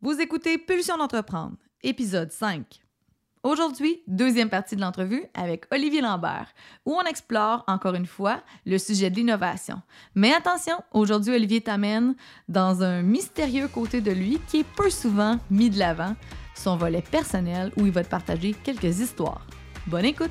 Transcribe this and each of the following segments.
Vous écoutez Pulsion d'entreprendre, épisode 5. Aujourd'hui, deuxième partie de l'entrevue avec Olivier Lambert, où on explore encore une fois le sujet de l'innovation. Mais attention, aujourd'hui, Olivier t'amène dans un mystérieux côté de lui qui est peu souvent mis de l'avant, son volet personnel où il va te partager quelques histoires. Bonne écoute!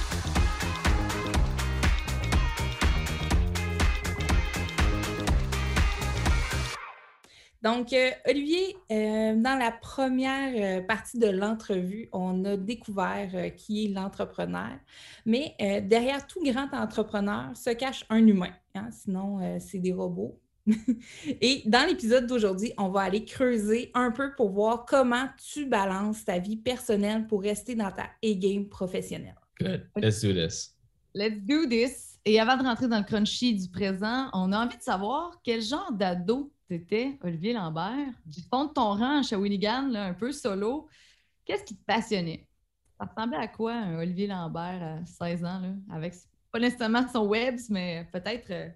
Donc, euh, Olivier, euh, dans la première euh, partie de l'entrevue, on a découvert qui est l'entrepreneur. Mais derrière tout grand entrepreneur se cache un humain. Hein, sinon, c'est des robots. Et dans l'épisode d'aujourd'hui, on va aller creuser un peu pour voir comment tu balances ta vie personnelle pour rester dans ta A-game professionnelle. Good. Let's do this. Let's do this. Et avant de rentrer dans le crunchy du présent, on a envie de savoir quel genre d'ado c'était Olivier Lambert, du fond de ton rang à Shawinigan, un peu solo. Qu'est-ce qui te passionnait? Ça ressemblait à quoi un Olivier Lambert à 16 ans, là, avec pas nécessairement son webs, mais peut-être euh,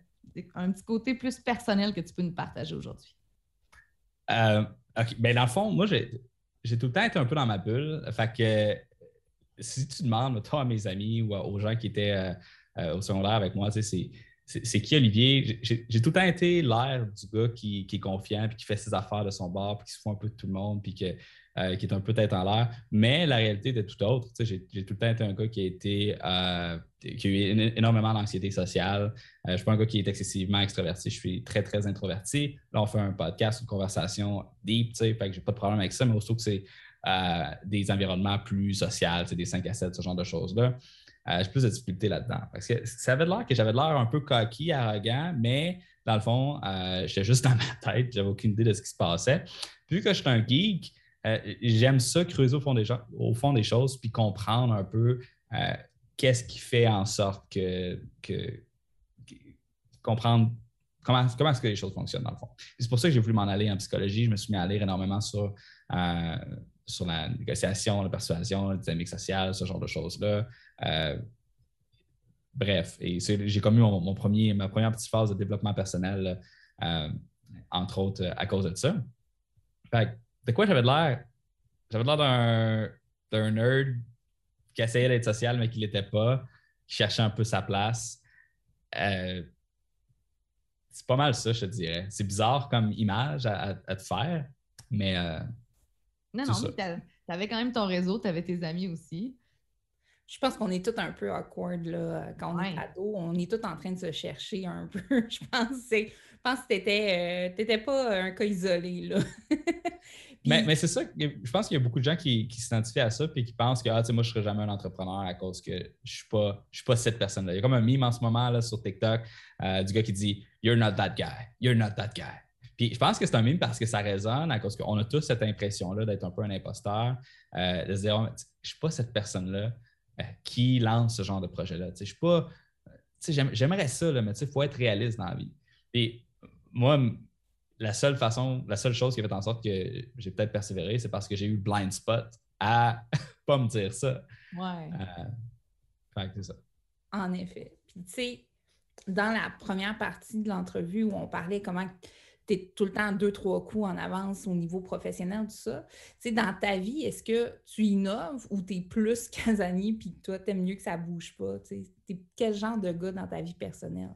un petit côté plus personnel que tu peux nous partager aujourd'hui? Euh, OK. Ben, dans le fond, moi, j'ai, tout le temps été un peu dans ma bulle. Fait que si tu demandes, toi, à mes amis ou aux gens qui étaient euh, au secondaire avec moi, tu sais, c'est c'est qui Olivier? J'ai tout le temps été l'air du gars qui, est confiant, puis qui fait ses affaires de son bar, puis qui se fout un peu de tout le monde, puis euh, qui est un peu tête en l'air. Mais la réalité était tout autre. J'ai tout le temps été un gars qui a, euh, eu énormément d'anxiété sociale. Euh, je ne suis pas un gars qui est excessivement extraverti. Je suis très, très introverti. Là, on fait un podcast, une conversation deep, fait que j'ai pas de problème avec ça, mais aussi que c'est des environnements plus sociaux, des 5 à 7, ce genre de choses-là. Euh, j'ai plus de difficultés là-dedans. Parce que ça avait l'air que j'avais l'air un peu coquille, arrogant, mais dans le fond, euh, j'étais juste dans ma tête, j'avais aucune idée de ce qui se passait. Vu que je suis un geek, euh, j'aime ça creuser au fond, des choses puis comprendre un peu qu'est-ce qui fait en sorte que, comprendre comment, comment est-ce que les choses fonctionnent dans le fond. C'est pour ça que j'ai voulu m'en aller en psychologie. Je me suis mis à lire énormément sur, sur la négociation, la persuasion, la dynamique sociale, ce genre de choses-là. Euh, bref, et j'ai commis mon, premier, ma première petite phase de développement personnel, euh, entre autres, euh, à cause de ça. de quoi j'avais l'air? J'avais l'air d'un nerd qui essayait d'être social, mais qui ne l'était pas, qui cherchait un peu sa place. c'est pas mal ça, je te dirais. C'est bizarre comme image à, te faire, mais. non, non, tu avais quand même ton réseau, tu avais tes amis aussi. Je pense qu'on est tous un peu awkward là, quand on est ado. On est tous en train de se chercher un peu. je pense, je pense que tu n'étais euh, pas un cas isolé. Là. mais, c'est ça, je pense qu'il y a beaucoup de gens qui, s'identifient à ça et qui pensent que ah, moi, je ne serai jamais un entrepreneur à cause que je ne suis, pas, suis pas cette personne-là. Il y a comme un meme en ce moment là, sur TikTok euh, du gars qui dit You're not that guy. You're not that guy. Puis je pense que c'est un meme parce que ça résonne à cause qu'on a tous cette impression-là d'être un peu un imposteur, euh, de se dire oh, Je ne suis pas cette personne-là. Euh, qui lance ce genre de projet-là. Je suis pas. J'aimerais ça, là, mais il faut être réaliste dans la vie. Et moi, la seule façon, la seule chose qui a fait en sorte que j'ai peut-être persévéré, c'est parce que j'ai eu blind spot à pas me dire ça. Ouais. Euh, c'est ça. En effet. Puis, tu sais, dans la première partie de l'entrevue où on parlait comment tu es tout le temps deux, trois coups en avance au niveau professionnel, tout ça. Tu sais, dans ta vie, est-ce que tu innoves ou tu es plus casanier puis toi, tu aimes mieux que ça bouge pas? Tu es quel genre de gars dans ta vie personnelle?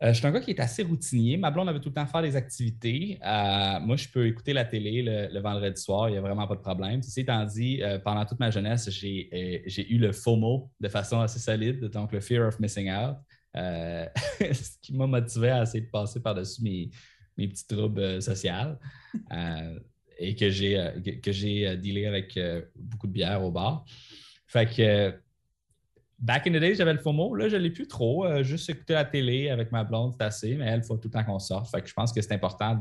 Euh, je suis un gars qui est assez routinier. Ma blonde avait tout le temps faire des activités. Euh, moi, je peux écouter la télé le, vendredi soir, il n'y a vraiment pas de problème. Ceci étant dit, euh, pendant toute ma jeunesse, j'ai eu le FOMO de façon assez solide, donc le Fear of Missing Out, ce qui m'a motivé à essayer de passer par-dessus mes, mes, petits troubles sociaux et que j'ai que, j'ai dealé avec beaucoup de bière au bar. Fait que Back in the days, j'avais le FOMO. Là, je ne l'ai plus trop. Euh, juste écouter la télé avec ma blonde, c'est assez, mais elle, il faut tout le temps qu'on sorte. Fait que je pense que c'est important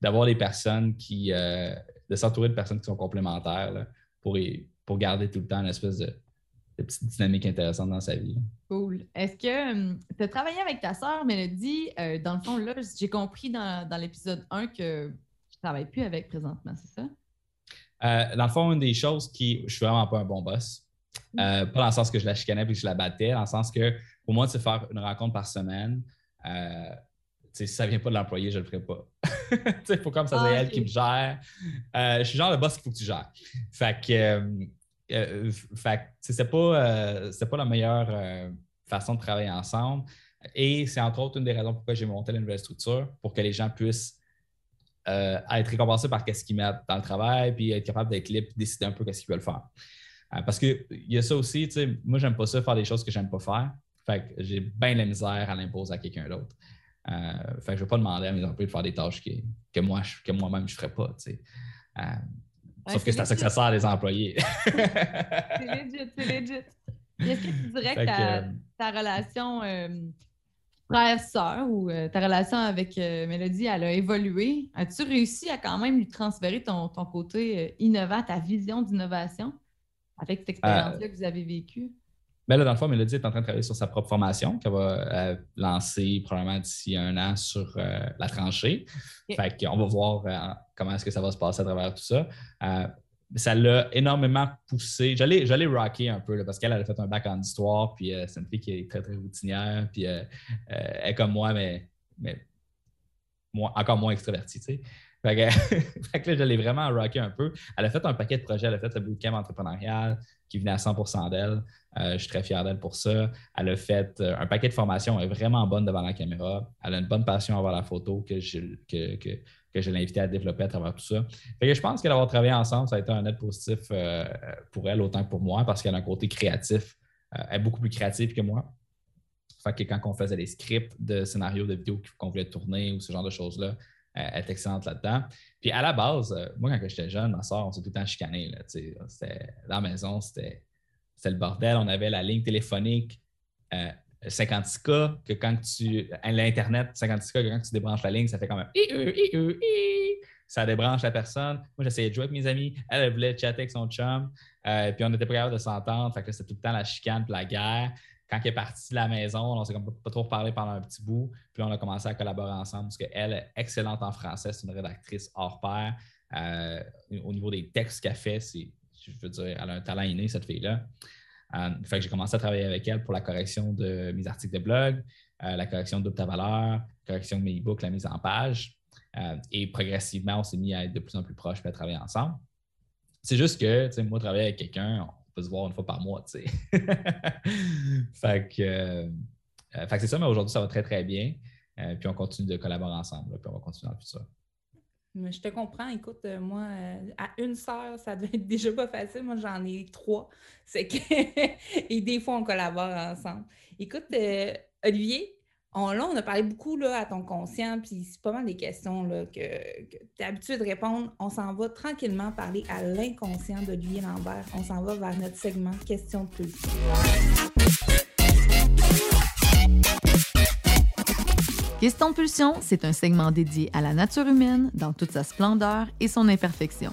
d'avoir des personnes qui. Euh, de s'entourer de personnes qui sont complémentaires pour, pour garder tout le temps une espèce de, petite dynamique intéressante dans sa vie. Cool. Est-ce que tu as travaillé avec ta sœur, Mélodie? Euh, dans le fond, là, j'ai compris dans, l'épisode 1 que tu ne travailles plus avec présentement, c'est ça? dans le fond, une des choses qui. Je suis vraiment pas un bon boss. Euh, pas dans le sens que je la chicanais et que je la battais, dans le sens que pour moi, de faire une rencontre par semaine, euh, si ça ne vient pas de l'employé, je ne le ferai pas. Il faut comme ça soit ah, elle qui me gère. Euh, je suis genre le boss qu'il faut que tu gères. Fait que, c'est pas, pas la meilleure façon de travailler ensemble. Et c'est entre autres une des raisons pourquoi j'ai monté la nouvelle structure, pour que les gens puissent être récompensés par ce qu'ils mettent dans le travail, puis être capable d'être libre décider un peu ce qu'ils veulent faire. Euh, parce qu'il y a ça aussi, tu sais, moi, j'aime pas ça, faire des choses que j'aime pas faire. Fait que j'ai bien la misère à l'imposer à quelqu'un d'autre. Euh, fait que je vais pas demander à mes employés de faire des tâches que, moi, que moi-même, je ferais pas, tu sais. Euh, sauf que c'est à ça que ça sert les employés. c'est legit, c'est legit. Est-ce que tu dirais que, ta, relation frère-sœur ou ta relation avec Mélodie, elle a évolué? As-tu réussi à quand même lui transférer ton, ton côté innovant, ta vision d'innovation? avec cette expérience-là que vous avez vécue? Ben là, dans le fond, Mélodie est en train de travailler sur sa propre formation qu'elle va euh, lancer probablement d'ici un an sur euh, la tranchée. Fait qu'on va voir euh, comment est-ce que ça va se passer à travers tout ça. ça l'a énormément poussé. J'allais, j'allais rocker un peu parce qu'elle a fait un bac en histoire, puis c'est une fille qui est très, très routinière, puis elle est comme moi, mais, mais encore moins extravertie. Tu sais. Fait que, là, je l'ai vraiment rocké un peu. Elle a fait un paquet de projets. Elle a fait le bootcamp entrepreneurial qui venait à 100% d'elle. Euh, je suis très fier d'elle pour ça. Elle a fait euh, un paquet de formations. Elle est vraiment bonne devant la caméra. Elle a une bonne passion avoir la photo que je, que, que, que je l'ai invitée à développer à travers tout ça. Fait que je pense qu'elle avoir travaillé ensemble, ça a été un net positif euh, pour elle autant que pour moi parce qu'elle a un côté créatif. elle est beaucoup plus créative que moi. Fait que quand on faisait des scripts de scénarios de vidéos qu'on voulait tourner ou ce genre de choses-là, elle est excellente là-dedans. Puis à la base, euh, moi, quand j'étais jeune, ma soeur, on s'est tout le temps chicané. Là, la maison, c'était le bordel. On avait la ligne téléphonique 56K, euh, que quand tu. L'Internet, 56K, que quand tu débranches la ligne, ça fait comme un ça débranche la personne. Moi, j'essayais de jouer avec mes amis. Elle, elle voulait chatter avec son chum. Euh, puis on n'était pas capable de s'entendre. Fait que c'était tout le temps la chicane et la guerre quand elle est partie de la maison, on s'est pas trop parlé pendant un petit bout. Puis on a commencé à collaborer ensemble parce qu'elle est excellente en français. C'est une rédactrice hors pair. Euh, au niveau des textes qu'elle fait, je veux dire, elle a un talent inné, cette fille-là. Euh, que j'ai commencé à travailler avec elle pour la correction de mes articles de blog, euh, la correction de ta valeur, la correction de mes e-books, la mise en page. et progressivement, on s'est mis à être de plus en plus proches et à travailler ensemble. C'est juste que, moi, travailler avec quelqu'un, peut se voir une fois par mois, tu sais. que, euh, fait que c'est ça, mais aujourd'hui, ça va très, très bien. Euh, puis on continue de collaborer ensemble, puis on va continuer dans le futur. Je te comprends. Écoute, euh, moi, à une sœur, ça devait être déjà pas facile. Moi, j'en ai trois. C'est que... Et des fois, on collabore ensemble. Écoute, Olivier, on, là, on a parlé beaucoup là, à ton conscient, puis c'est pas mal des questions là, que, tu es habitué de répondre. On s'en va tranquillement parler à l'inconscient d'Olivier Lambert. On s'en va vers notre segment Question de pulsion. Question de pulsion, c'est un segment dédié à la nature humaine dans toute sa splendeur et son imperfection.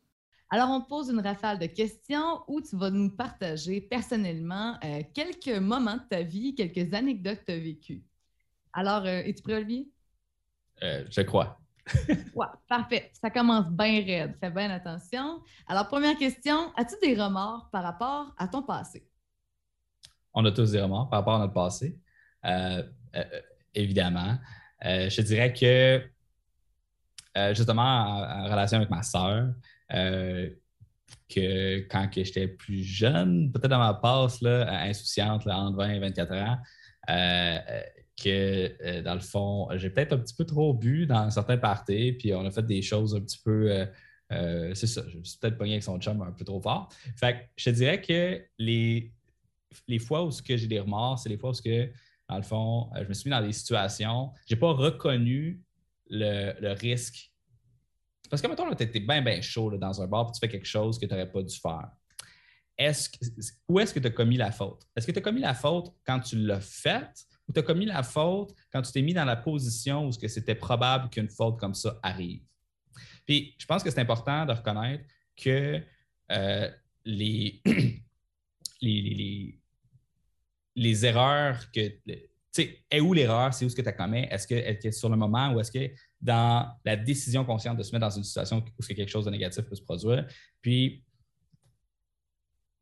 Alors, on te pose une rafale de questions où tu vas nous partager personnellement euh, quelques moments de ta vie, quelques anecdotes que tu as vécues. Alors, euh, es-tu prêt, Olivier? Euh, je crois. ouais, parfait. Ça commence bien raide. Fais bien attention. Alors, première question, as-tu des remords par rapport à ton passé? On a tous des remords par rapport à notre passé. Euh, évidemment. Je dirais que, justement, en, relation avec ma sœur, que quand j'étais plus jeune, peut-être dans ma passe là, insouciante, entre 20 et 24 ans, que, euh, dans le fond, j'ai peut-être un petit peu trop bu dans certains parties, puis on a fait des choses un petit peu. Euh, euh, c'est ça, je me suis peut-être pogné avec son chum un peu trop fort. Fait que je te dirais que les, les fois où j'ai des remords, c'est les fois où, que, dans le fond, je me suis mis dans des situations, je n'ai pas reconnu le, risque. Parce que, mettons, tu étais bien, bien chaud dans un bar, puis tu fais quelque chose que tu n'aurais pas dû faire. Est-ce où est-ce que tu as commis la faute? Est-ce que tu as commis la faute quand tu l'as faite tu as commis la faute quand tu t'es mis dans la position où c'était probable qu'une faute comme ça arrive? Puis je pense que c'est important de reconnaître que euh, les, les, les, erreurs que. Tu sais, est où l'erreur? C'est où ce que tu as commis? Est-ce qu'elle est sur le moment ou est-ce que dans la décision consciente de se mettre dans une situation où quelque chose de négatif peut se produire? Puis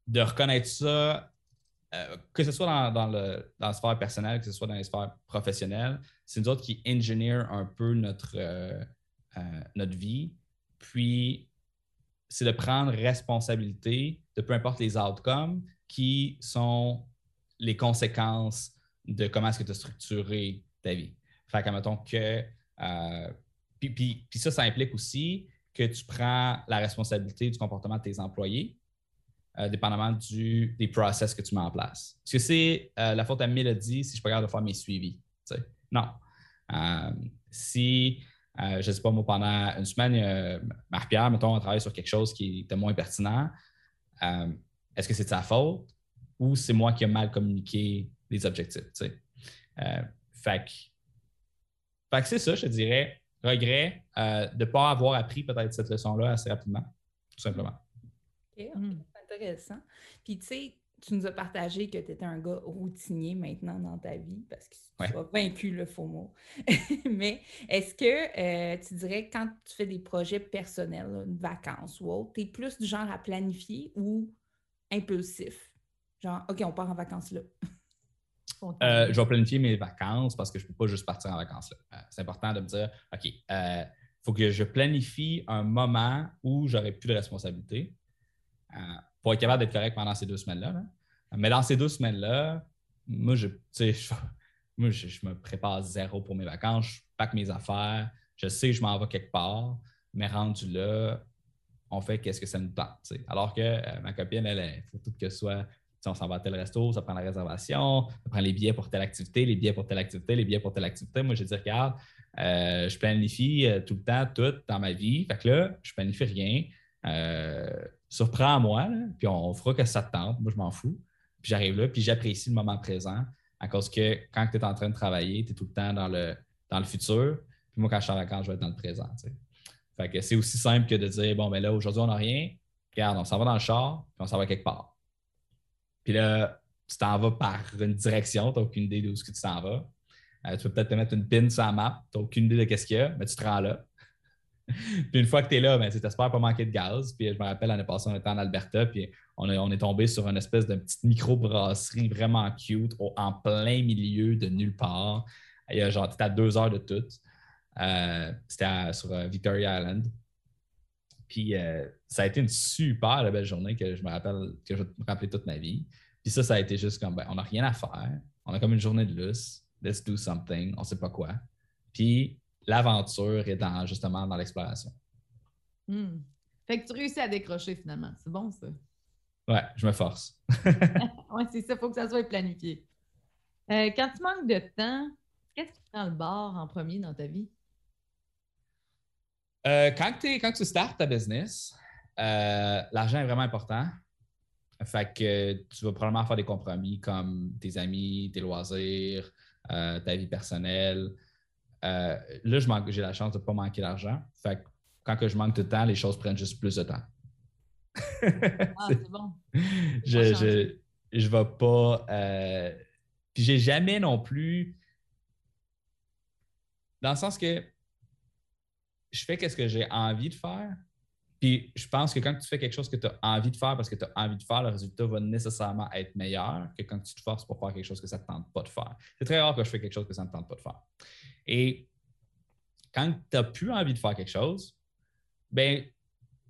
de reconnaître ça euh, que ce soit dans, le, dans la sphère personnelle, que ce soit dans les sphères professionnelles, c'est nous autres qui engineer un peu notre, euh, euh, notre vie. Puis, c'est de prendre responsabilité de peu importe les outcomes qui sont les conséquences de comment est-ce que tu as structuré ta vie. Fait que, mettons que. Puis, puis, ça, ça implique aussi que tu prends la responsabilité du comportement de tes employés, euh, dépendamment des process que tu mets en place. Est-ce que c'est euh, la faute à Mélodie si je pas de faire mes suivis? Non. Euh, si, je ne sais pas, moi, pendant une semaine, Marc-Pierre, mettons, on travaille sur quelque chose qui était moins pertinent, est-ce que c'est de sa faute ou c'est moi qui ai mal communiqué les objectifs? fait que, c'est ça, je te dirais. Regret de ne pas avoir appris peut-être cette leçon-là assez rapidement, tout simplement. Hmm intéressant. Puis, tu sais, tu nous as partagé que tu étais un gars routinier maintenant dans ta vie parce que tu as vaincu le faux mot. Mais est-ce que euh, tu dirais quand tu fais des projets personnels, une vacance ou autre, tu es plus du genre à planifier ou impulsif? Genre, OK, on part en vacances là. Euh, je vais planifier mes vacances parce que je ne peux pas juste partir en vacances. Euh, c'est important de me dire, OK, il faut que je planifie un moment où j'aurai plus de responsabilité pour être capable d'être correct pendant ces deux semaines-là. Mais dans ces deux semaines-là, moi, je, je, moi je, me prépare zéro pour mes vacances, je pack mes affaires, je sais que je m'en vais quelque part, mais rendu là, on fait qu'est-ce que ça nous tente. Alors que euh, ma copine, elle, il faut tout que ce soit on s'en va à tel resto, ça prend la réservation, ça prend les billets pour telle activité, les billets pour telle activité, les billets pour telle activité. Moi, je dis, regarde, euh, je planifie euh, tout le temps, tout dans ma vie. Fait que là, je planifie rien surprends-moi, puis on, fera que ça te tente. Moi, je m'en fous. Puis j'arrive là, puis j'apprécie le moment présent à cause que quand tu es en train de travailler, tu es tout le temps dans le, dans le futur. Puis moi, quand je suis en vacances, je vais être dans le présent. Fait que c'est aussi simple que de dire bon, ben là, aujourd'hui, on n'a rien. Regarde, on s'en va dans le char, puis on s'en va quelque part. Puis là, tu t'en vas par une direction, tu n'as aucune idée d'où tu t'en vas. Euh, tu peux peut-être te mettre une pin sur la map, tu n'as aucune idée de ce qu'il y a, mais tu te rends là. puis une fois que tu es là, ben, tu espères pas manquer de gaz. Puis je me rappelle, l'année passée, on était en Alberta, puis on, est tombé sur une espèce de petite micro-brasserie vraiment cute, en plein milieu de nulle part. Il y a genre, à deux heures de tout. Euh, c'était sur euh, Victoria Island. Puis euh, ça a été une super belle journée que je me rappelle, que je vais me rappeler toute ma vie. Puis ça, ça a été juste comme, ben, on n'a rien à faire. On a comme une journée de luce. Let's do something. On ne sait pas quoi. Puis l'aventure est dans, justement dans l'exploration. Hmm. Fait que tu réussis à décrocher finalement. C'est bon ça. Ouais, je me force. ouais, c'est ça, il faut que ça soit planifié. Euh, quand tu manques de temps, qu'est-ce qui prend le bord en premier dans ta vie? Euh, quand, quand tu startes ta business, euh, l'argent est vraiment important. Fait que tu vas probablement faire des compromis comme tes amis, tes loisirs, ta vie personnelle. Euh, là, j'ai la chance de ne pas manquer d'argent. Fait quand que je manque de temps, les choses prennent juste plus de temps. ah, c'est bon. je, je, vais pas. Euh, puis j'ai jamais non plus. Dans le sens que je fais ce que j'ai envie de faire. Puis je pense que quand tu fais quelque chose que tu as envie de faire parce que tu as envie de faire, le résultat va nécessairement être meilleur que quand tu te forces pour faire quelque chose que ça ne te tente pas de faire. C'est très rare que je fais quelque chose que ça ne me tente pas de faire. Et quand tu n'as plus envie de faire quelque chose, ben,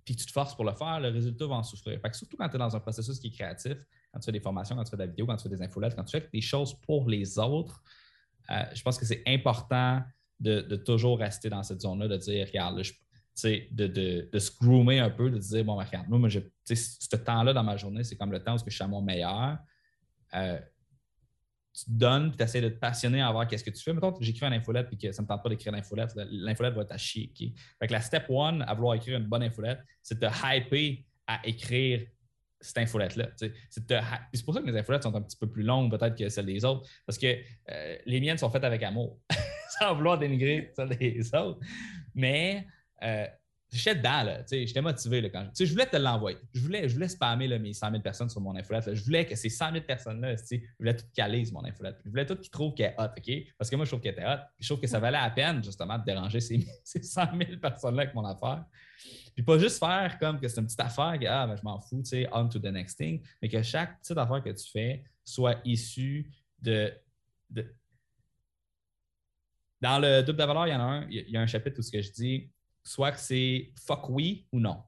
puis tu te forces pour le faire, le résultat va en souffrir. surtout quand tu es dans un processus qui est créatif, quand tu fais des formations, quand tu fais de la vidéo, quand tu fais des infolettes, quand tu fais des choses pour les autres, euh, je pense que c'est important de, toujours rester dans cette zone-là, de dire, regarde, je, de, de, se groomer un peu, de dire, bon, regarde, moi, moi ce temps-là dans ma journée, c'est comme le temps où je suis à mon meilleur. Euh, tu te donnes, tu essaies de te passionner voir qu'est-ce que tu fais. Mettons, j'écris une infolette puis que ça ne me tente pas d'écrire l'infolette, l'infolette va être à chier. Fait que la step one à vouloir écrire une bonne infolette, c'est de te hyper à écrire cette infolette-là. C'est, c'est pour ça que mes infolettes sont un petit peu plus longues peut-être que celles des autres, parce que euh, les miennes sont faites avec amour, sans vouloir dénigrer celles des autres. Mais euh, j'étais dedans, là. J'étais motivé quand je, je voulais te l'envoyer. Je voulais, je voulais spammer mes 100 000 personnes sur mon infolette. Je voulais que ces 100 000 personnes-là, je voulais tout caler sur mon infolette. Je voulais tout qu'ils trouvent qu'elle est hot, OK? Parce que moi, je trouve qu'elle était hot. je trouve que ça valait la peine, justement, de déranger ces, ces 100 000 personnes-là avec mon affaire. Puis pas juste faire comme que c'est une petite affaire, que ah, ben, je m'en fous, tu sais, on to the next thing, mais que chaque petite affaire que tu fais soit issue de, Dans le double de valeur, il y en a un, il y a un chapitre où ce que je dis soit que c'est fuck oui ou non.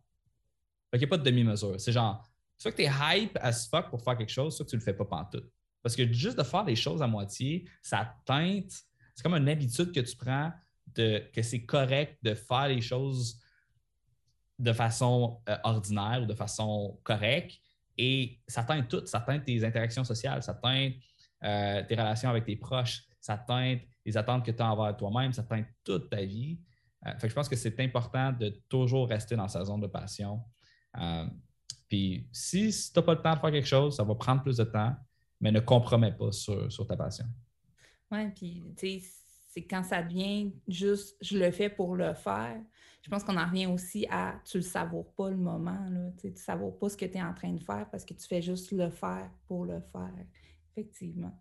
Fait qu'il n'y a pas de demi-mesure. C'est genre, soit que tu es hype as fuck pour faire quelque chose, soit que tu ne le fais pas pantoute. Parce que juste de faire des choses à moitié, ça teinte. C'est comme une habitude que tu prends de que c'est correct de faire les choses de façon euh, ordinaire ou de façon correcte. Et ça teinte tout. Ça teinte tes interactions sociales, ça teinte euh, tes relations avec tes proches, ça teinte les attentes que tu as envers toi-même, ça teinte toute ta vie. Euh, je pense que c'est important de toujours rester dans sa zone de passion. Euh, puis si, tu n'as pas le temps de faire quelque chose, ça va prendre plus de temps, mais ne compromets pas sur, ta passion. Oui, puis tu sais, c'est quand ça devient juste je le fais pour le faire. Je pense qu'on en revient aussi à tu ne savoures pas le moment. Là, tu ne savoures pas ce que tu es en train de faire parce que tu fais juste le faire pour le faire. Effectivement.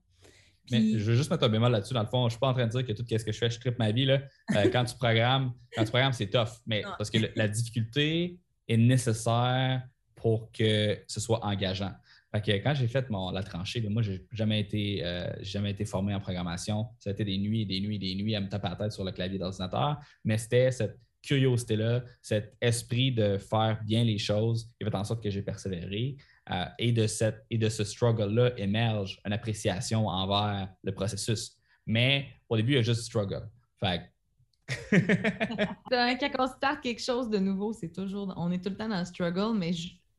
Mais je veux juste mettre un bémol là-dessus. Dans le fond, je ne suis pas en train de dire que tout ce que je fais, je tripe ma vie. Là. Euh, quand tu programmes, quand tu programmes, c'est tough. Mais parce que la difficulté est nécessaire pour que ce soit engageant. Fait que quand j'ai fait mon, la tranchée, moi, je n'ai jamais, été, euh, jamais été formé en programmation. Ça a été des nuits et des nuits et des nuits à me taper la tête sur le clavier d'ordinateur. Mais c'était cette curiosité-là, cet esprit de faire bien les choses qui fait en sorte que j'ai persévéré. Euh, et, de cette, et de ce struggle-là émerge une appréciation envers le processus. Mais au début, il y a juste struggle. Quand on start quelque chose de nouveau, c'est toujours, on est tout le temps dans le struggle, mais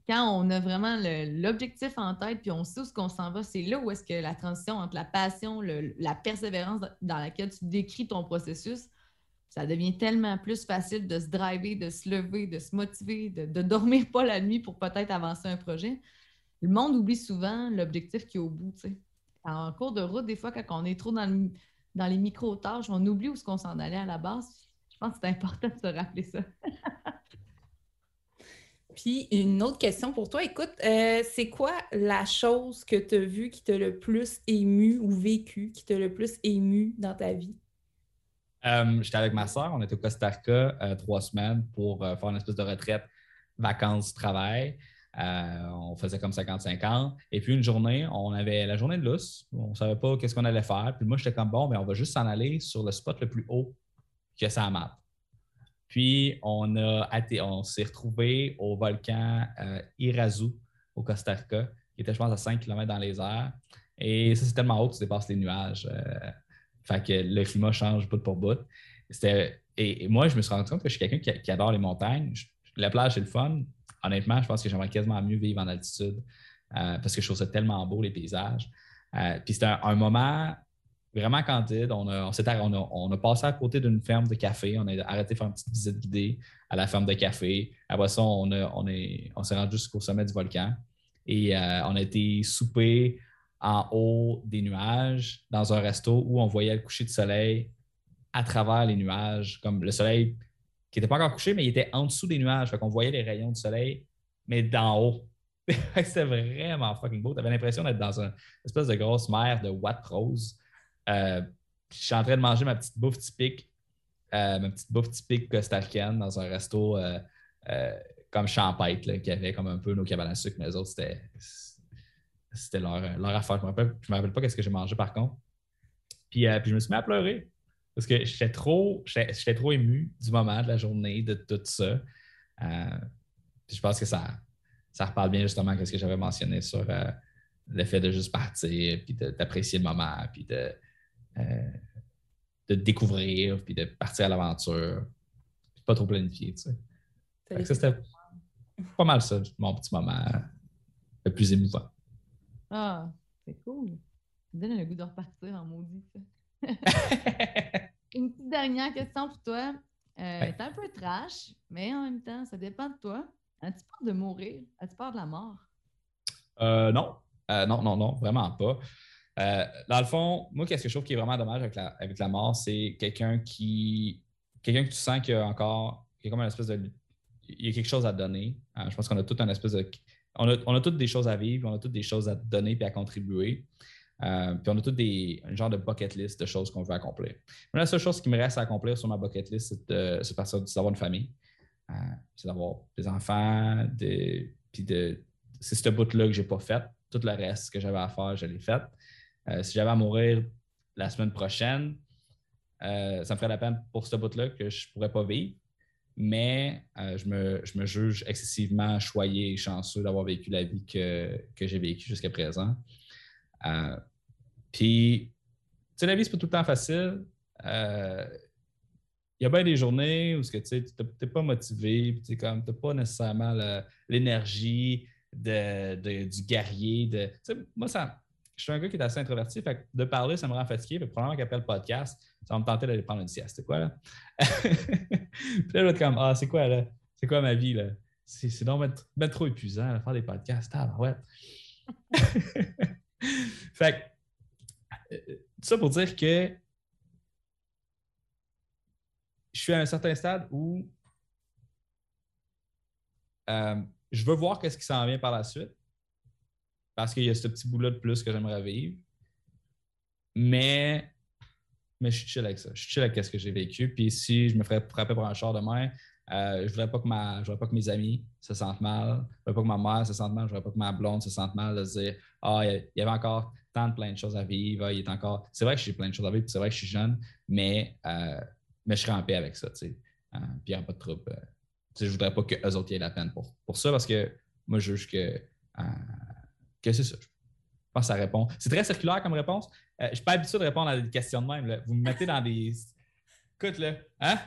quand on a vraiment l'objectif en tête, puis on sait où ce qu'on s'en va, c'est là où est-ce que la transition entre la passion, la persévérance dans laquelle tu décris ton processus, ça devient tellement plus facile de se driver, de se lever, de se motiver, de, de dormir pas la nuit pour peut-être avancer un projet le monde oublie souvent l'objectif qui est au bout. En cours de route, des fois, quand on est trop dans, dans les micro-tâches, on oublie où est-ce qu'on s'en allait à la base. Je pense que c'est important de se rappeler ça. Puis une autre question pour toi. Écoute, euh, c'est quoi la chose que tu as vue qui t'a le plus ému ou vécu, qui t'a le plus ému dans ta vie? Euh, j'étais avec ma soeur, on était au Costa Rica euh, trois semaines pour faire une espèce de retraite vacances-travail. Euh, on faisait comme 50-50. Et puis une journée, on avait la journée de lousse. On ne savait pas qu'est-ce qu'on allait faire. Puis moi, j'étais comme bon, mais on va juste s'en aller sur le spot le plus haut que ça map. Puis on, a on s'est retrouvé au volcan euh, Irazu au Costa Rica, qui était, je pense, à 5 km dans les airs. Et ça, c'est tellement haut que tu dépasses les nuages. Fait que le climat change bout pour bout. Et, moi, je me suis rendu compte que je suis quelqu'un qui, adore les montagnes. la plage, c'est le fun honnêtement, je pense que j'aimerais quasiment mieux vivre en altitude euh, parce que je trouve ça tellement beau, les paysages. Euh, puis c'était un, moment vraiment candide. On a, on, a, passé à côté d'une ferme de café. On a arrêté de faire une petite visite guidée à la ferme de café. Après ça, on, on, on s'est rendu jusqu'au sommet du volcan et euh, on a été souper en haut des nuages dans un resto où on voyait le coucher de soleil à travers les nuages, comme le soleil qui n'était pas encore couché, mais il était en dessous des nuages. Fait qu'on voyait les rayons du soleil, mais d'en haut. C'était vraiment fucking beau. Tu avais l'impression d'être dans une espèce de grosse mer de Watt Rose. Euh, je suis en train de manger ma petite bouffe typique ma petite bouffe typique costaricaine dans un resto comme Champêtre, qui avait comme un peu nos cabanes à sucre, mais les autres, c'était, c'était leur, leur, affaire. Je ne me, rappelle pas ce que j'ai mangé par contre. Puis, puis je me suis mis à pleurer. Parce que j'étais trop, j'étais trop ému du moment, de la journée, de tout ça. Euh, je pense que ça, ça reparle bien justement à ce que j'avais mentionné sur euh, le fait de juste partir, puis d'apprécier le moment, puis de, euh, de découvrir, puis de partir à l'aventure, puis pas trop planifier. Tu sais. C'était pas mal ça, mon petit moment le plus émouvant. Ah, c'est cool. Ça donne le goût de repartir en maudit, ça. Une petite dernière question pour toi. Euh, T'es un peu trash, mais en même temps, ça dépend de toi. As-tu peur de mourir? As-tu peur de la mort? Euh, non. Euh, non, non, non, vraiment pas. Euh, dans le fond, moi, qu'est-ce que je trouve qui est vraiment dommage avec la, avec la mort, c'est quelqu'un qui. Quelqu'un que tu sens qu'il y a encore. Qu'il y a comme une espèce de. Il y a quelque chose à donner. je pense qu'on a tout un espèce de. On a, toutes des choses à vivre, on a toutes des choses à donner et à contribuer. Euh, puis on a tous des un genre de bucket list de choses qu'on veut accomplir. la seule chose qui me reste à accomplir sur ma bucket list, c'est d'avoir une famille. Euh, c'est d'avoir des enfants, puis de. C'est ce bout-là que je n'ai pas fait. Tout le reste que j'avais à faire, je l'ai fait. Euh, si j'avais à mourir la semaine prochaine, ça me ferait la peine pour ce bout-là que je ne pourrais pas vivre. Mais je, me, je, me, juge excessivement choyé et chanceux d'avoir vécu la vie que, que j'ai vécue jusqu'à présent. Puis, tu sais, la vie, c'est pas tout le temps facile. Euh, il y a bien des journées où tu n'es pas motivé, tu n'as pas nécessairement l'énergie de, du guerrier. De, moi, ça, je suis un gars qui est assez introverti, fait de parler, ça me rend fatigué. Fait probablement qu'après le podcast, ça va me tenter d'aller prendre une sieste. C'est quoi, là? Puis là, être comme, ah, c'est quoi, là? C'est quoi ma vie, là? C'est donc bien trop épuisant, de faire des podcasts. Ah, ouais. fait tout ça pour dire que je suis à un certain stade où euh, je veux voir qu'est-ce qui s'en vient par la suite parce qu'il y a ce petit bout-là de plus que j'aimerais vivre. Mais, je suis chill avec ça. Je suis chill avec ce que j'ai vécu. Puis si je me ferais frapper pour un char demain, euh, je ne voudrais pas, que voudrais pas que mes amis se sentent mal. Je ne voudrais pas que ma mère se sente mal. Je ne voudrais pas que ma blonde se sente mal de se dire Ah, il y avait encore tant de plein de choses à vivre. Il est encore. C'est vrai que j'ai plein de choses à vivre, c'est vrai que je suis jeune, mais, euh, je serais en paix avec ça. Euh, puis il n'y a pas de trouble. Euh, je ne voudrais pas qu'eux autres aient la peine pour ça parce que moi, je juge que, que c'est ça. Je pense que ça répond. C'est très circulaire comme réponse. je ne suis pas habitué de répondre à des questions de même. Vous me mettez dans des. Écoute, là. Hein?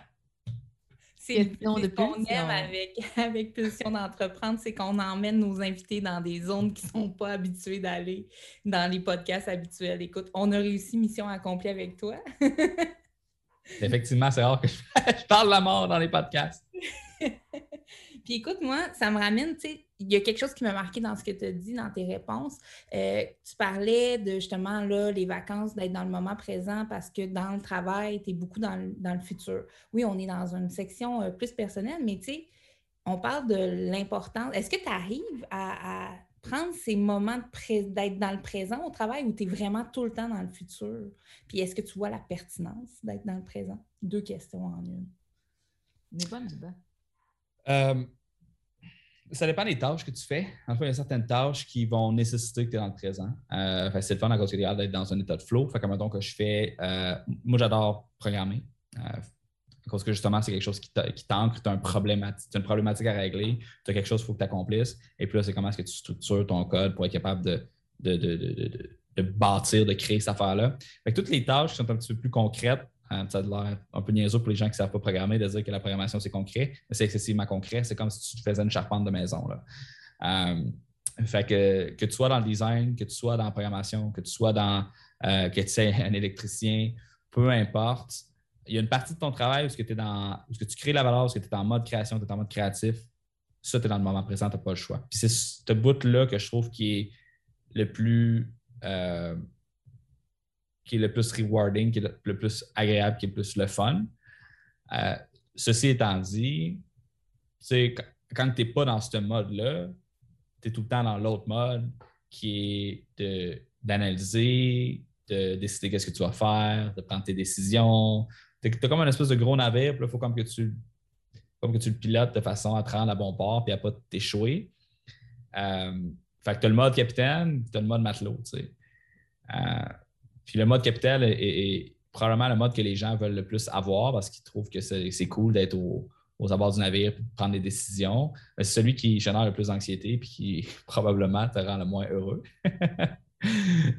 C'est ce qu'on aime avec, avec Pulsion d'entreprendre, c'est qu'on emmène nos invités dans des zones qui ne sont pas habitués d'aller dans les podcasts habituels. Écoute, on a réussi mission accomplie avec toi. Effectivement, c'est rare que je, parle de la mort dans les podcasts. Puis écoute, moi, ça me ramène, tu sais, il y a quelque chose qui m'a marqué dans ce que tu as dit, dans tes réponses. Euh, tu parlais de justement là, les vacances, d'être dans le moment présent parce que dans le travail, tu es beaucoup dans le, futur. Oui, on est dans une section euh, plus personnelle, mais tu sais, on parle de l'importance. Est-ce que tu arrives à, prendre ces moments d'être dans le présent au travail ou tu es vraiment tout le temps dans le futur? Puis est-ce que tu vois la pertinence d'être dans le présent? Deux questions en une. Mais débat. Euh, ça dépend des tâches que tu fais. En fait, il y a certaines tâches qui vont nécessiter que tu es dans le présent. Euh, c'est le fun à cause d'être dans un état de flow. Fait que, que je fais. Euh, moi, j'adore programmer. Cause que justement, c'est quelque chose qui t'ancre, tu as, un une problématique à régler, tu as quelque chose qu'il faut que tu accomplisses. Et puis là, c'est comment est-ce que tu structures ton code pour être capable de, de, bâtir, de créer cette affaire-là. toutes les tâches qui sont un petit peu plus concrètes, ça a l'air un peu niaiseux pour les gens qui ne savent pas programmer de dire que la programmation, c'est concret, mais c'est excessivement concret. C'est comme si tu faisais une charpente de maison. Là. Euh, fait que, que tu sois dans le design, que tu sois dans la programmation, que tu sois dans euh, que tu sois un électricien, peu importe. Il y a une partie de ton travail où, que, es dans, où que tu crées la valeur, où tu es en mode création, tu es en mode créatif. Ça, tu es dans le moment présent, tu n'as pas le choix. C'est ce bout-là que je trouve qui est le plus euh, qui est le plus rewarding, qui est le, plus agréable, qui est le plus le fun. Euh, ceci étant dit, quand tu n'es pas dans ce mode-là, tu es tout le temps dans l'autre mode qui est d'analyser, de, décider qu'est-ce que tu vas faire, de prendre tes décisions, as comme un espèce de gros navire, il faut comme que tu comme que tu le pilotes de façon à te rendre à bon port puis à pas t'échouer. Euh, fait que tu as le mode capitaine, tu as le mode matelot. Tu. Euh, puis le mode capitaine est, probablement le mode que les gens veulent le plus avoir parce qu'ils trouvent que c'est cool d'être aux abords du navire de prendre des décisions. C'est celui qui génère le plus d'anxiété puis qui probablement te rend le moins heureux.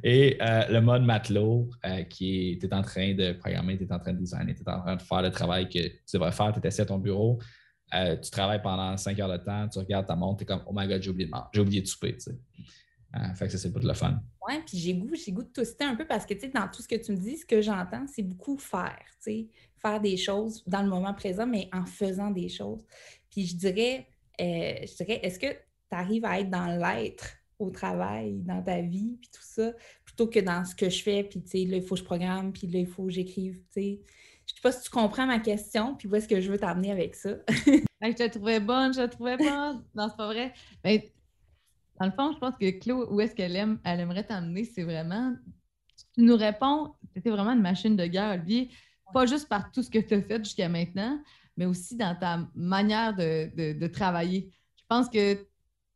Et euh, le mode matelot, euh, qui est, tu en train de programmer, tu es en train de designer, tu es en train de faire le travail que tu devrais faire, tu es assis à ton bureau, euh, tu travailles pendant cinq heures de temps, tu regardes ta montre, tu es comme, oh my god, j'ai oublié de j'ai oublié de souper. Sais. fait que ça, c'est pas de le fun. Oui, puis j'ai goût, j'ai goût de twister un peu parce que, tu sais, dans tout ce que tu me dis, ce que j'entends, c'est beaucoup faire, tu sais, faire des choses dans le moment présent, mais en faisant des choses. Puis je dirais, je dirais, est-ce que tu arrives à être dans l'être au travail, dans ta vie, puis tout ça, plutôt que dans ce que je fais, puis tu sais, là, il faut que je programme, puis là, il faut que j'écrive, tu sais? Je sais pas si tu comprends ma question, puis où est-ce que je veux t'amener avec ça. je te trouvais bonne, je te trouvais bonne. Non, c'est pas vrai. Mais ben, dans le fond, je pense que Claude, où est-ce qu'elle aime, elle aimerait t'amener, c'est vraiment. Tu nous réponds, tu étais vraiment une machine de guerre, Olivier, pas juste par tout ce que tu as fait jusqu'à maintenant, mais aussi dans ta manière de, de travailler. Je pense que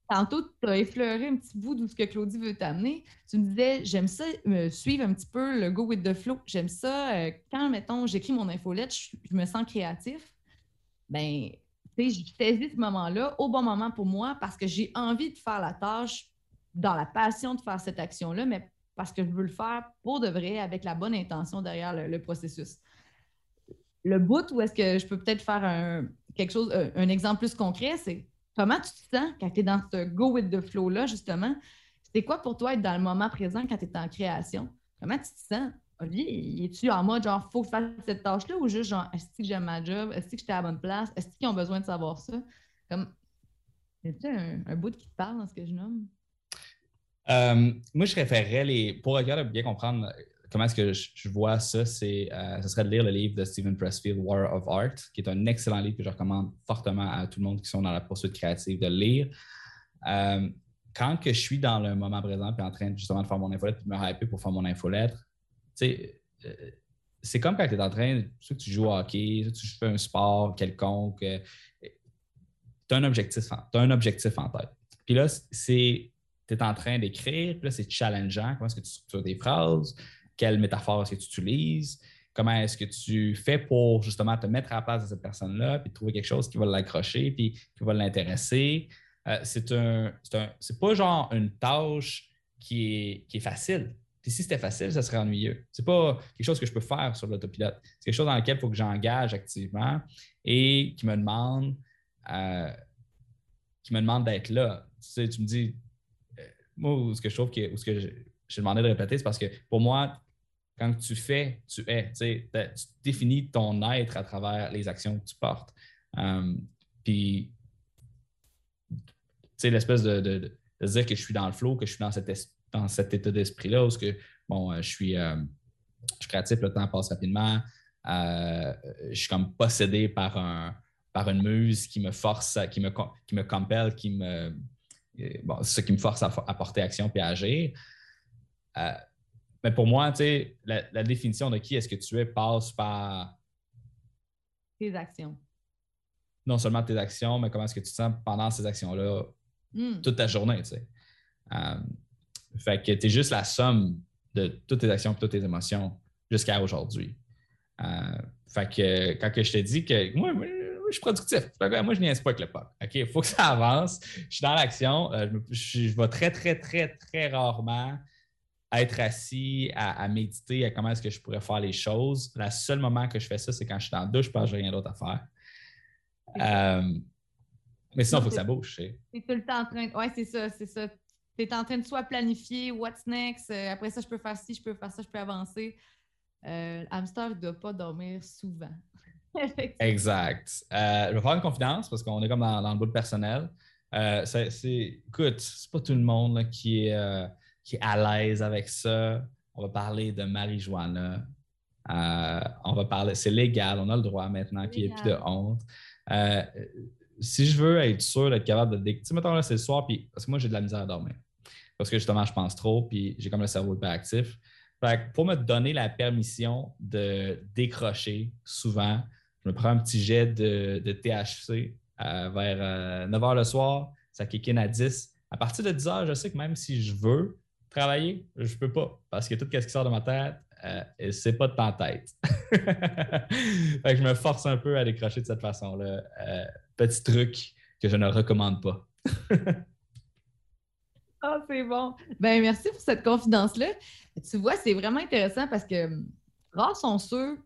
Tantôt, tu as effleuré un petit bout d'où ce que Claudie veut t'amener. Tu me disais, j'aime ça me suivre un petit peu le go with the flow. J'aime ça euh, quand, mettons, j'écris mon infolette, je, me sens créatif. Ben, je saisis ce moment-là au bon moment pour moi parce que j'ai envie de faire la tâche dans la passion de faire cette action-là, mais parce que je veux le faire pour de vrai avec la bonne intention derrière le, processus. Le bout où est-ce que je peux peut-être faire un, quelque chose, euh, un exemple plus concret, c'est Comment tu te sens quand tu es dans ce go with the flow-là, justement? C'est quoi pour toi être dans le moment présent quand tu es en création? Comment tu te sens? Olivier, es-tu en mode genre, faut faire cette tâche-là ou juste genre, est-ce que j'aime ma job? Est-ce que j'étais à la bonne place? Est-ce qu'ils ont besoin de savoir ça? Comme, y un, un, bout qui te parle dans ce que je nomme? Euh, moi, je préférerais les. Pour regarder bien comprendre comment est-ce que je, vois ça, c'est, euh, ce serait de lire le livre de Stephen Pressfield, War of Art, qui est un excellent livre que je recommande fortement à tout le monde qui sont dans la poursuite créative de lire. Euh, quand que je suis dans le moment présent et en train justement de faire mon infolette et de me hyper pour faire mon infolettre, euh, c'est comme quand tu es en train, soit tu joues au hockey, soit tu fais un sport quelconque, tu as un objectif, un objectif en tête. Puis là, c'est tu es en train d'écrire, puis là, c'est challengeant. Comment est-ce que tu structures des phrases? quelle métaphore est-ce que tu utilises, comment est-ce que tu fais pour justement te mettre à la place de cette personne-là, puis trouver quelque chose qui va l'accrocher, puis qui va l'intéresser? Euh, c'est un, c'est pas genre une tâche qui est facile. Si c'était facile, ça serait ennuyeux. C'est pas quelque chose que je peux faire sur l'autopilote. C'est quelque chose dans lequel il faut que j'engage activement et qui me demande, euh, qui me demande d'être là. Tu, me dis, euh, moi, ce que je trouve que, ce que j'ai demandé de répéter, c'est parce que pour moi, quand tu fais, tu es. Tu définis ton être à travers les actions que tu portes. Euh, puis, tu sais, l'espèce de, dire que je suis dans le flow, que je suis dans, dans cet état d'esprit-là, où que, bon, euh, je suis, euh, je suis créatif, le temps passe rapidement. je suis comme possédé par, un, par une muse qui me force, qui me, qui me compelle, qui me. Bon, ce qui me force à, porter action et à agir. Mais pour moi, tu sais, la, définition de qui est-ce que tu es passe par. Tes actions. Non seulement tes actions, mais comment est-ce que tu te sens pendant ces actions-là hmm. toute ta journée, tu sais. Euh, fait que tu es juste la somme de toutes tes actions et toutes tes émotions jusqu'à aujourd'hui. Euh, fait que quand que je te dis que moi, je suis productif, moi, je n'y pas avec le POC. OK, il faut que ça avance. Je suis dans l'action. Euh, je, je, vais très, très, très, très rarement être assis à, méditer à comment est-ce que je pourrais faire les choses. Le seul moment que je fais ça, c'est quand je suis dans la douche parce que j'ai rien d'autre à faire. Euh, mais sinon, il faut que ça bouge. Tu es tout le temps en train. De... Oui, c'est ça, c'est ça. Tu es en train de soit planifier what's next, euh, après ça, je peux faire ci, je peux faire ça, je peux avancer. Euh, hamster ne doit pas dormir souvent. exact. je vais faire une confidence parce qu'on est comme dans, le bout personnel. c'est, écoute, c'est pas tout le monde qui est qui est à l'aise avec ça. On va parler de marijuana. Euh, on va parler, c'est légal, on a le droit maintenant, qu'il n'y ait plus de honte. Euh, si je veux être sûr d'être capable de. Tu sais, mettons là, c'est le soir, puis parce que moi, j'ai de la misère à dormir. Parce que justement, je pense trop, puis j'ai comme le cerveau hyper actif. pour me donner la permission de décrocher souvent, je me prends un petit jet de, THC euh, vers 9 h le soir, ça kick in à 10. À partir de 10 h, je sais que même si je veux travailler, je ne peux pas parce que tout ce qui sort de ma tête, euh, c'est pas de ta tête. je me force un peu à décrocher de cette façon-là. Euh, petit truc que je ne recommande pas. Ah, c'est bon. Ben, merci pour cette confidence-là. Tu vois, c'est vraiment intéressant parce que hum, rares sont ceux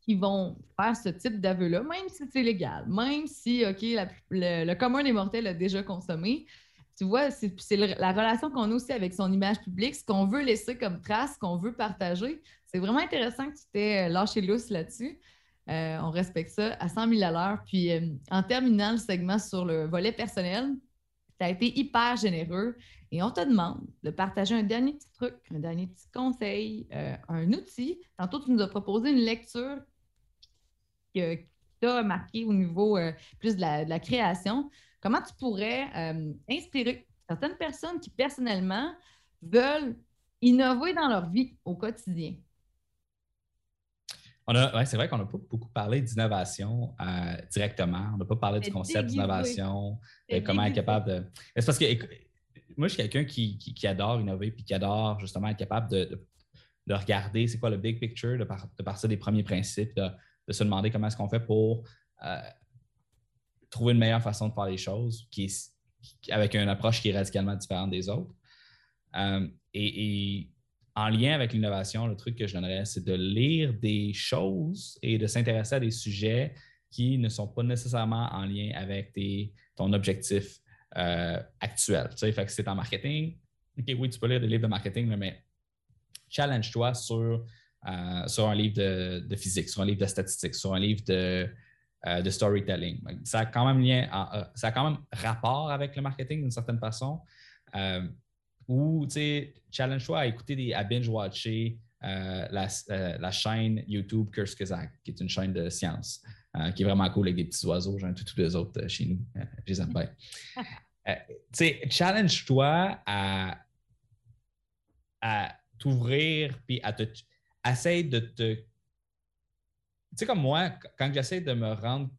qui vont faire ce type d'aveu-là, même si c'est légal, même si, OK, le, commun des mortels a déjà consommé. Tu vois, c'est la relation qu'on a aussi avec son image publique, ce qu'on veut laisser comme trace, ce qu'on veut partager. C'est vraiment intéressant que tu t'es euh, lâché lousse là-dessus. Euh, on respecte ça à 100 000 à l'heure. Puis, euh, en terminant le segment sur le volet personnel, tu as été hyper généreux et on te demande de partager un dernier petit truc, un dernier petit conseil, un outil. Tantôt, tu nous as proposé une lecture qui t'a marqué au niveau plus de la, création. Comment tu pourrais inspirer certaines personnes qui, personnellement, veulent innover dans leur vie au quotidien? C'est vrai qu'on n'a pas beaucoup parlé d'innovation euh, directement. On n'a pas parlé du concept d'innovation, de comment être capable de. C'est parce que moi, je suis quelqu'un qui, adore innover puis qui adore justement être capable de, regarder c'est quoi le big picture, de, partir des premiers principes, de, se demander comment est-ce qu'on fait pour euh, trouver une meilleure façon de faire les choses qui avec une approche qui est radicalement différente des autres. Euh, et en lien avec l'innovation, le truc que je donnerais, c'est de lire des choses et de s'intéresser à des sujets qui ne sont pas nécessairement en lien avec ton objectif euh, actuel. Tu sais, fait que c'est en marketing. OK, oui, tu peux lire des livres de marketing, mais challenge-toi sur, euh, sur un livre de, physique, sur un livre de statistiques, sur un livre de, euh, storytelling. Ça a quand même lien, ça a quand même rapport avec le marketing d'une certaine façon ou, challenge-toi à écouter, des, à binge-watcher euh, euh, la, chaîne YouTube Kazak, qui est une chaîne de science, euh, qui est vraiment cool avec des petits oiseaux. Ai tous les autres chez nous. je les aime bien. tu sais, challenge-toi à, à t'ouvrir, puis à te. Essaye de te. Tu sais, comme moi, quand j'essaie de me rendre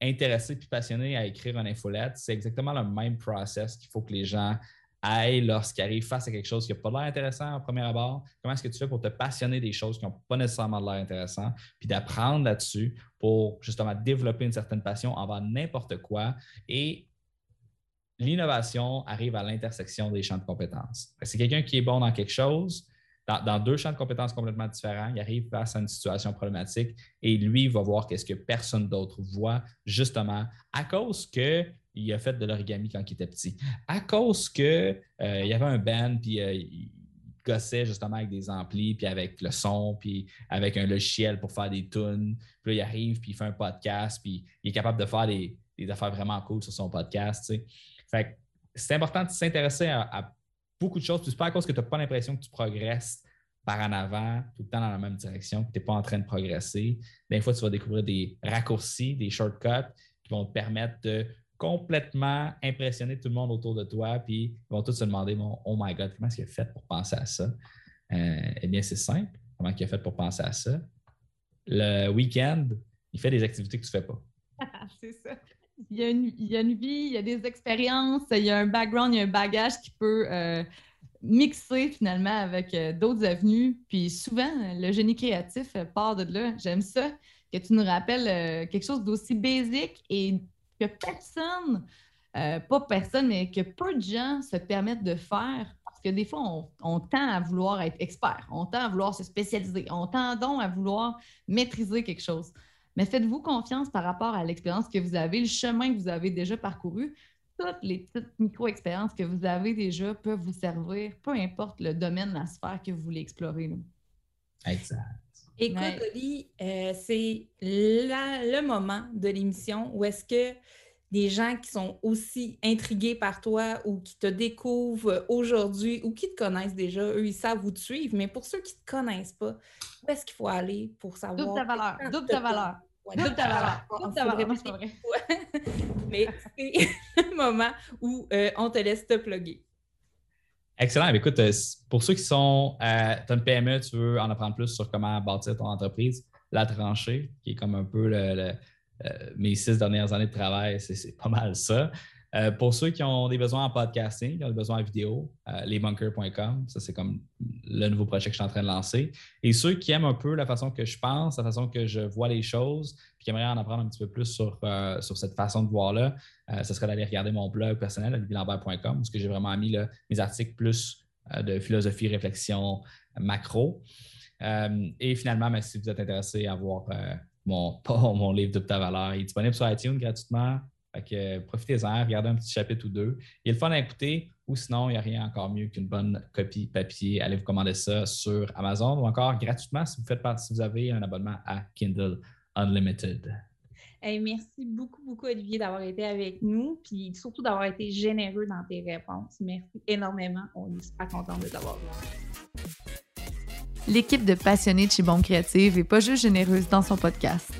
intéressé puis passionné à écrire une infolette, c'est exactement le même process qu'il faut que les gens aille lorsqu'il arrive face à quelque chose qui n'a pas l'air intéressant au premier abord? Comment est-ce que tu fais pour te passionner des choses qui n'ont pas nécessairement l'air intéressant, puis d'apprendre là-dessus pour justement développer une certaine passion envers n'importe quoi et l'innovation arrive à l'intersection des champs de compétences. C'est quelqu'un qui est bon dans quelque chose, dans, deux champs de compétences complètement différents, il arrive face à une situation problématique et lui va voir qu'est-ce que personne d'autre voit, justement à cause que il a fait de l'origami quand il était petit. À cause que euh, y avait un band, puis euh, il gossait justement avec des amplis, puis avec le son, puis avec un logiciel pour faire des tunes. Puis là, il arrive, puis il fait un podcast, puis il est capable de faire des, affaires vraiment cool sur son podcast. Fait c'est important de s'intéresser à, beaucoup de choses. Puis c'est pas à cause que tu n'as pas l'impression que tu progresses par en avant, tout le temps dans la même direction, que tu n'es pas en train de progresser. Des fois, tu vas découvrir des raccourcis, des shortcuts qui vont te permettre de complètement impressionner tout le monde autour de toi, puis ils vont tous se demander Oh my God, comment est-ce qu'il a fait pour penser à ça? Euh, eh bien, c'est simple. Comment il a fait pour penser à ça? Le week-end, il fait des activités que tu ne fais pas. c'est ça. Il y, a une, il y, a une, vie, il y a des expériences, il y a un background, il y a un bagage qui peut euh, mixer finalement avec euh, d'autres avenues. Puis souvent, le génie créatif part de là. J'aime ça, que tu nous rappelles quelque chose d'aussi basique et que personne, euh, pas personne, mais que peu de gens se permettent de faire parce que des fois, on, tend à vouloir être expert, on tend à vouloir se spécialiser, on tend donc à vouloir maîtriser quelque chose. Mais faites-vous confiance par rapport à l'expérience que vous avez, le chemin que vous avez déjà parcouru. Toutes les petites micro-expériences que vous avez déjà peuvent vous servir, peu importe le domaine, la sphère que vous voulez explorer. Exact. Écoute, Oli, euh, c'est le moment de l'émission où est-ce que des gens qui sont aussi intrigués par toi ou qui te découvrent aujourd'hui ou qui te connaissent déjà, eux, ils savent où te suivre. Mais pour ceux qui ne te connaissent pas, où est-ce qu'il faut aller pour savoir? Double ta valeur. Double ta valeur. double ta valeur. Double ta valeur. Mais c'est le moment où euh, on te laisse te plugger. Excellent. Écoute, pour ceux qui sont, tu as une PME, tu veux en apprendre plus sur comment bâtir ton entreprise, la tranchée, qui est comme un peu mes six dernières années de travail, c'est pas mal ça. Euh, pour ceux qui ont des besoins en podcasting, qui ont des besoins en vidéo, euh, lesbunkers.com, ça c'est comme le nouveau projet que je suis en train de lancer. Et ceux qui aiment un peu la façon que je pense, la façon que je vois les choses, puis qui aimeraient en apprendre un petit peu plus sur, euh, sur cette façon de voir-là, ce serait d'aller regarder mon blog personnel, olivierlambert.com, où j'ai vraiment mis mes articles plus de philosophie, réflexion, macro. et finalement, ben, si vous êtes intéressé à voir mon, mon livre de valeur, il est disponible sur iTunes gratuitement euh, profitez-en, regardez un petit chapitre ou deux. Il est le fun à écouter, ou sinon, il n'y a rien encore mieux qu'une bonne copie papier. Allez vous commander ça sur Amazon ou encore gratuitement si vous, faites si vous avez un abonnement à Kindle Unlimited. merci beaucoup, beaucoup, Olivier, d'avoir été avec nous, puis surtout d'avoir été généreux dans tes réponses. Merci énormément. On est super content de t'avoir. L'équipe de passionnés de chez Bombe Créative n'est pas juste généreuse dans son podcast.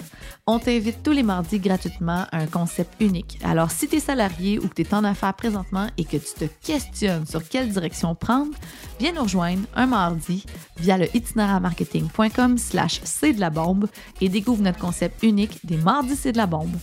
On t'invite tous les mardis gratuitement à un concept unique. Alors, si tu es salarié ou que tu es en affaires présentement et que tu te questionnes sur quelle direction prendre, viens nous rejoindre un mardi via le itinéramarketing.com slash c'est de la bombe et découvre notre concept unique des mardis c'est de la bombe.